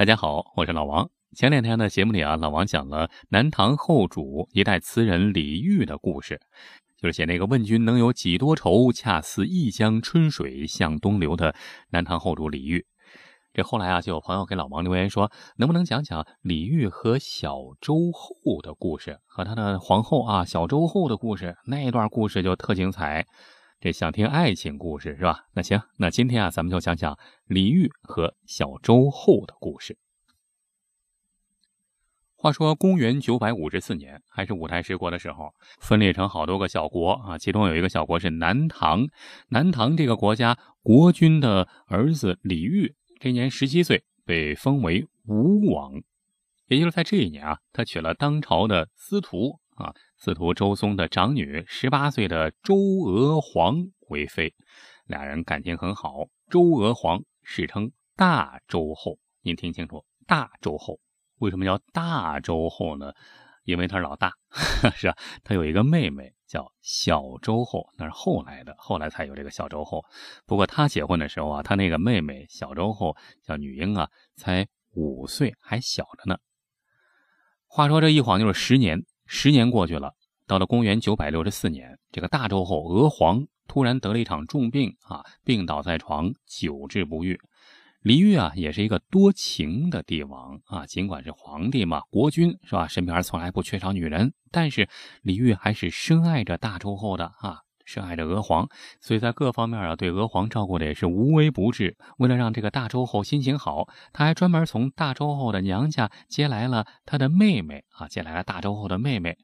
大家好，我是老王。前两天的节目里啊，老王讲了南唐后主一代词人李煜的故事，就是写那个“问君能有几多愁，恰似一江春水向东流”的南唐后主李煜。这后来啊，就有朋友给老王留言说，能不能讲讲李煜和小周后的故事，和他的皇后啊小周后的故事？那一段故事就特精彩。这想听爱情故事是吧？那行，那今天啊，咱们就讲讲李煜和小周后的故事。话说公元九百五十四年，还是五代十国的时候，分裂成好多个小国啊，其中有一个小国是南唐。南唐这个国家国君的儿子李煜，这年十七岁，被封为吴王。也就是在这一年啊，他娶了当朝的司徒啊。司徒周松的长女，十八岁的周娥皇为妃，俩人感情很好。周娥皇史称大周后，您听清楚，大周后为什么叫大周后呢？因为他是老大，是吧？他有一个妹妹叫小周后，那是后来的，后来才有这个小周后。不过他结婚的时候啊，他那个妹妹小周后叫女婴啊，才五岁，还小着呢。话说这一晃就是十年。十年过去了，到了公元九百六十四年，这个大周后娥皇突然得了一场重病啊，病倒在床，久治不愈。李煜啊，也是一个多情的帝王啊，尽管是皇帝嘛，国君是吧，身边从来不缺少女人，但是李煜还是深爱着大周后的啊。深爱着娥皇，所以在各方面啊，对娥皇照顾的也是无微不至。为了让这个大周后心情好，他还专门从大周后的娘家接来了他的妹妹啊，接来了大周后的妹妹，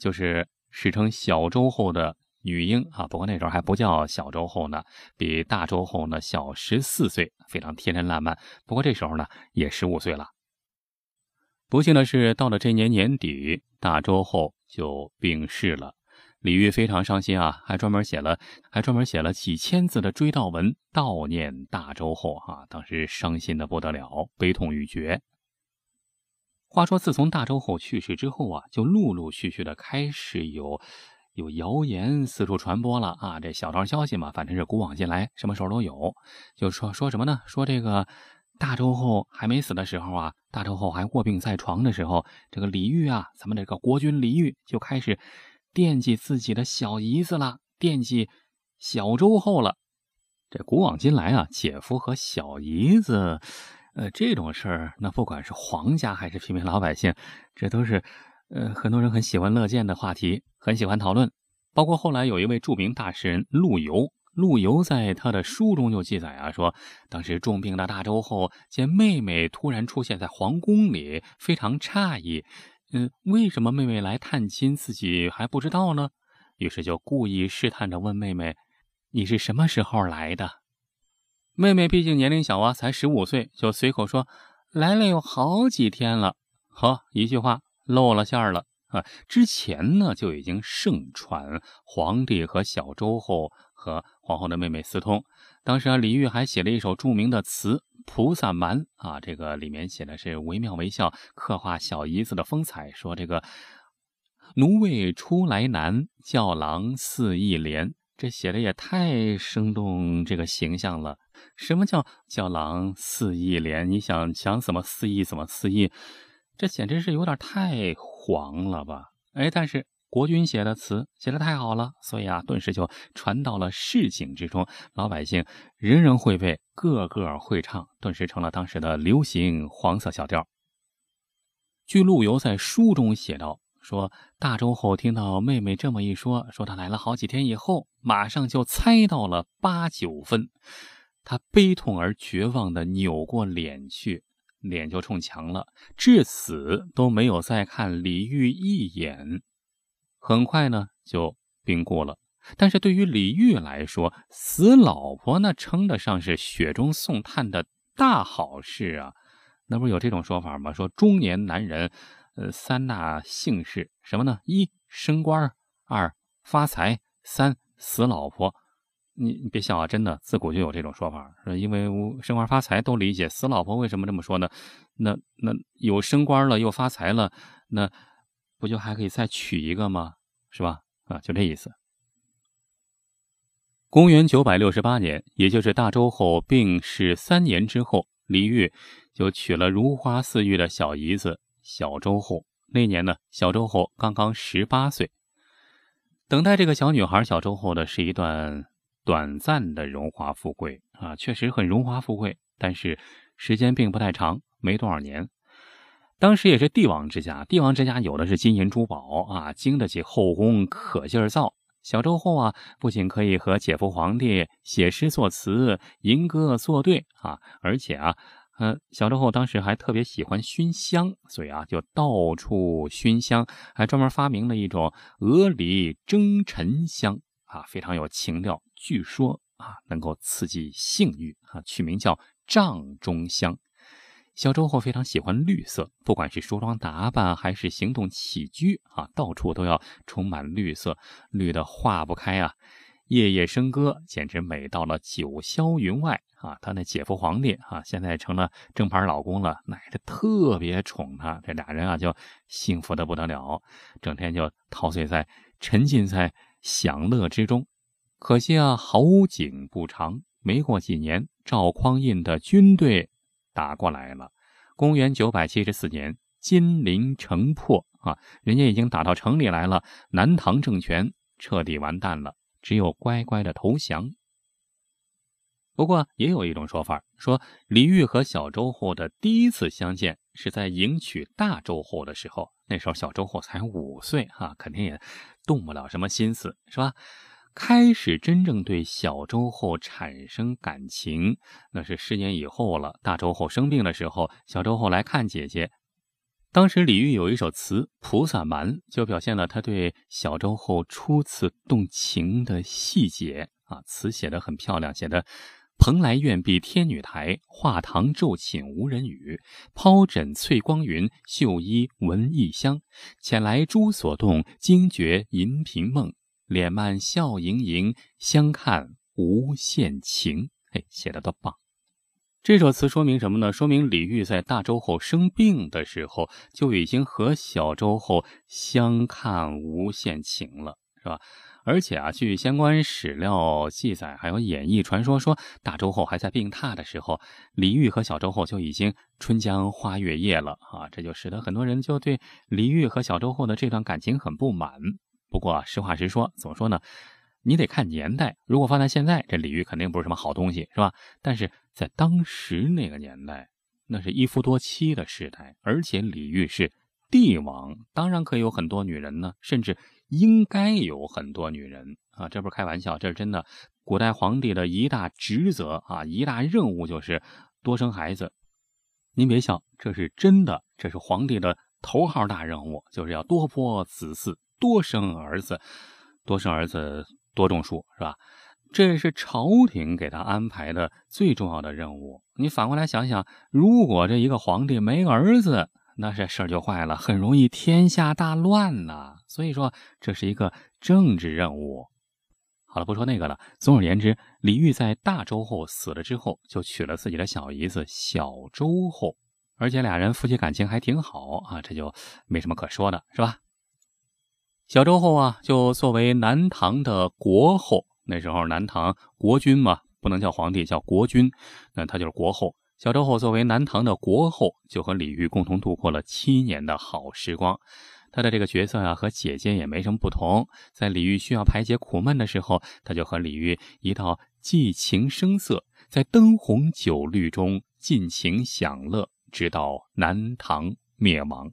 就是史称小周后的女婴啊。不过那时候还不叫小周后呢，比大周后呢小十四岁，非常天真烂漫。不过这时候呢也十五岁了。不幸的是，到了这年年底，大周后就病逝了。李煜非常伤心啊，还专门写了，还专门写了几千字的追悼文悼念大周后啊，当时伤心的不得了，悲痛欲绝。话说，自从大周后去世之后啊，就陆陆续续的开始有有谣言四处传播了啊，这小道消息嘛，反正是古往今来什么时候都有，就说说什么呢？说这个大周后还没死的时候啊，大周后还卧病在床的时候，这个李煜啊，咱们这个国君李煜就开始。惦记自己的小姨子了，惦记小周后了。这古往今来啊，姐夫和小姨子，呃，这种事儿，那不管是皇家还是平民老百姓，这都是呃很多人很喜闻乐见的话题，很喜欢讨论。包括后来有一位著名大诗人陆游，陆游在他的书中就记载啊，说当时重病的大周后见妹妹突然出现在皇宫里，非常诧异。嗯，为什么妹妹来探亲，自己还不知道呢？于是就故意试探着问妹妹：“你是什么时候来的？”妹妹毕竟年龄小啊，才十五岁，就随口说：“来了有好几天了。”好，一句话露了馅儿了啊！之前呢就已经盛传皇帝和小周后和皇后的妹妹私通，当时啊李煜还写了一首著名的词。菩萨蛮啊，这个里面写的是惟妙惟肖，刻画小姨子的风采。说这个奴为出来难，教郎似意怜，这写的也太生动这个形象了。什么叫教郎似意怜？你想想怎么肆意怎么肆意，这简直是有点太黄了吧？哎，但是。国君写的词写的太好了，所以啊，顿时就传到了市井之中，老百姓人人会背，个个会唱，顿时成了当时的流行黄色小调。据陆游在书中写道：“说大周后听到妹妹这么一说，说她来了好几天以后，马上就猜到了八九分，他悲痛而绝望的扭过脸去，脸就冲墙了，至死都没有再看李煜一眼。”很快呢，就病故了。但是对于李煜来说，死老婆那称得上是雪中送炭的大好事啊！那不是有这种说法吗？说中年男人，呃，三大幸事什么呢？一升官，二发财，三死老婆。你你别笑啊，真的，自古就有这种说法。因为升官发财都理解，死老婆为什么这么说呢？那那有升官了，又发财了，那。不就还可以再娶一个吗？是吧？啊，就这意思。公元九百六十八年，也就是大周后病逝三年之后，李煜就娶了如花似玉的小姨子小周后。那年呢，小周后刚刚十八岁。等待这个小女孩小周后的是一段短暂的荣华富贵啊，确实很荣华富贵，但是时间并不太长，没多少年。当时也是帝王之家，帝王之家有的是金银珠宝啊，经得起后宫可劲儿造。小周后啊，不仅可以和姐夫皇帝写诗作词、吟歌作对啊，而且啊。嗯，小周后当时还特别喜欢熏香，所以啊，就到处熏香，还专门发明了一种鹅梨蒸沉香啊，非常有情调。据说啊，能够刺激性欲啊，取名叫帐中香。小周后非常喜欢绿色，不管是梳妆打扮还是行动起居啊，到处都要充满绿色，绿的化不开啊。夜夜笙歌，简直美到了九霄云外啊！他那姐夫皇帝啊，现在成了正牌老公了，那是特别宠他。这俩人啊，就幸福的不得了，整天就陶醉在、沉浸在享乐之中。可惜啊，好景不长，没过几年，赵匡胤的军队打过来了。公元九百七十四年，金陵城破啊，人家已经打到城里来了，南唐政权彻底完蛋了。只有乖乖的投降。不过也有一种说法，说李煜和小周后的第一次相见是在迎娶大周后的时候，那时候小周后才五岁，哈，肯定也动不了什么心思，是吧？开始真正对小周后产生感情，那是十年以后了。大周后生病的时候，小周后来看姐姐。当时李煜有一首词《菩萨蛮》，就表现了他对小周后初次动情的细节啊。词写得很漂亮，写的“蓬莱苑碧天女台，画堂昼寝无人语。抛枕翠光云，绣衣闻异香。遣来诸所动，惊觉银屏梦。脸慢笑盈盈，相看无限情。”嘿，写的多棒！这首词说明什么呢？说明李煜在大周后生病的时候就已经和小周后相看无限情了，是吧？而且啊，据相关史料记载，还有演绎传说，说大周后还在病榻的时候，李煜和小周后就已经春江花月夜了啊！这就使得很多人就对李煜和小周后的这段感情很不满。不过实话实说，怎么说呢？你得看年代，如果放在现在，这李煜肯定不是什么好东西，是吧？但是在当时那个年代，那是一夫多妻的时代，而且李煜是帝王，当然可以有很多女人呢，甚至应该有很多女人啊！这不是开玩笑，这是真的。古代皇帝的一大职责啊，一大任务就是多生孩子。您别笑，这是真的，这是皇帝的头号大任务，就是要多破子嗣，多生儿子，多生儿子。多种树是吧？这是朝廷给他安排的最重要的任务。你反过来想想，如果这一个皇帝没儿子，那这事儿就坏了，很容易天下大乱呐。所以说，这是一个政治任务。好了，不说那个了。总而言之，李煜在大周后死了之后，就娶了自己的小姨子小周后，而且俩人夫妻感情还挺好啊，这就没什么可说的，是吧？小周后啊，就作为南唐的国后，那时候南唐国君嘛，不能叫皇帝，叫国君，那他就是国后。小周后作为南唐的国后，就和李煜共同度过了七年的好时光。他的这个角色啊，和姐姐也没什么不同。在李煜需要排解苦闷的时候，他就和李煜一道寄情声色，在灯红酒绿中尽情享乐，直到南唐灭亡。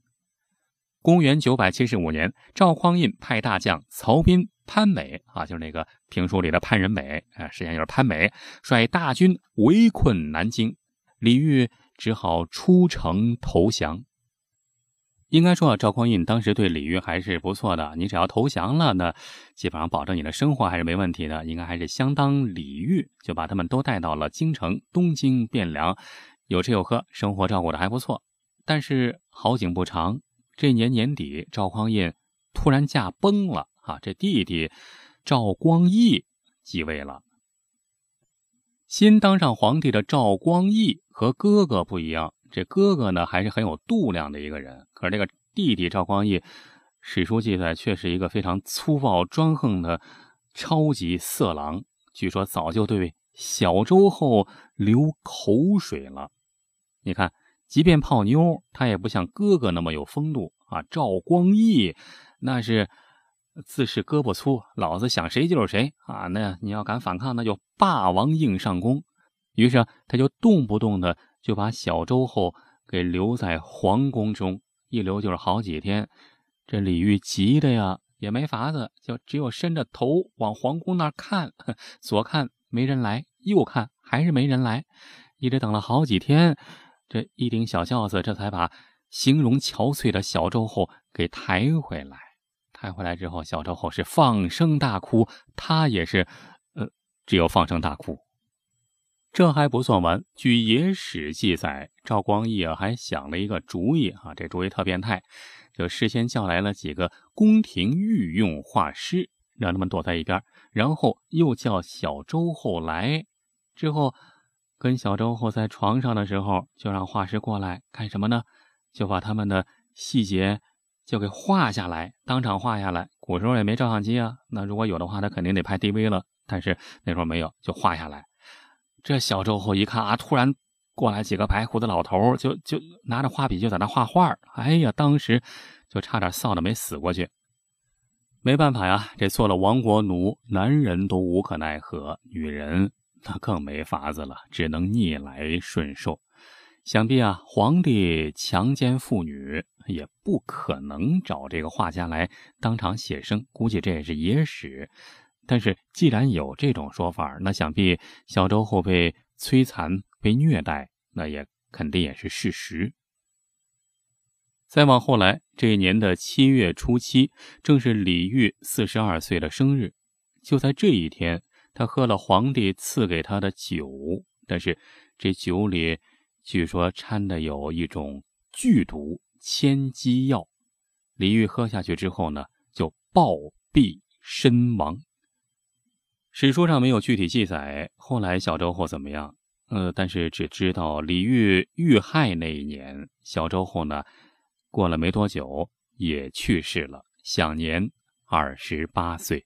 公元九百七十五年，赵匡胤派大将曹彬、潘美啊，就是那个评书里的潘仁美，哎，实际上就是潘美，率大军围困南京，李煜只好出城投降。应该说啊，赵匡胤当时对李煜还是不错的，你只要投降了，那基本上保证你的生活还是没问题的，应该还是相当礼遇，就把他们都带到了京城东京汴梁，有吃有喝，生活照顾的还不错。但是好景不长。这年年底，赵匡胤突然驾崩了啊！这弟弟赵光义继位了。新当上皇帝的赵光义和哥哥不一样，这哥哥呢还是很有度量的一个人。可是这个弟弟赵光义，史书记载却是一个非常粗暴专横的超级色狼。据说早就对小周后流口水了。你看。即便泡妞，他也不像哥哥那么有风度啊。赵光义那是自是胳膊粗，老子想谁就是谁啊。那你要敢反抗，那就霸王硬上弓。于是他就动不动的就把小周后给留在皇宫中，一留就是好几天。这李煜急的呀，也没法子，就只有伸着头往皇宫那儿看，左看没人来，右看还是没人来，一直等了好几天。这一顶小轿子，这才把形容憔悴的小周后给抬回来。抬回来之后，小周后是放声大哭，他也是，呃，只有放声大哭。这还不算完，据野史记载，赵光义还想了一个主意啊，这主意特变态，就事先叫来了几个宫廷御用画师，让他们躲在一边，然后又叫小周后来，之后。跟小周后在床上的时候，就让画师过来干什么呢？就把他们的细节就给画下来，当场画下来。古时候也没照相机啊，那如果有的话，他肯定得拍 DV 了。但是那时候没有，就画下来。这小周后一看啊，突然过来几个白胡子老头，就就拿着画笔就在那画画。哎呀，当时就差点臊的没死过去。没办法呀，这做了亡国奴，男人都无可奈何，女人。那更没法子了，只能逆来顺受。想必啊，皇帝强奸妇女也不可能找这个画家来当场写生，估计这也是野史。但是既然有这种说法，那想必小周后被摧残、被虐待，那也肯定也是事实。再往后来，这一年的七月初七，正是李煜四十二岁的生日。就在这一天。他喝了皇帝赐给他的酒，但是这酒里据说掺的有一种剧毒千机药。李煜喝下去之后呢，就暴毙身亡。史书上没有具体记载后来小周后怎么样，呃，但是只知道李煜遇害那一年，小周后呢过了没多久也去世了，享年二十八岁。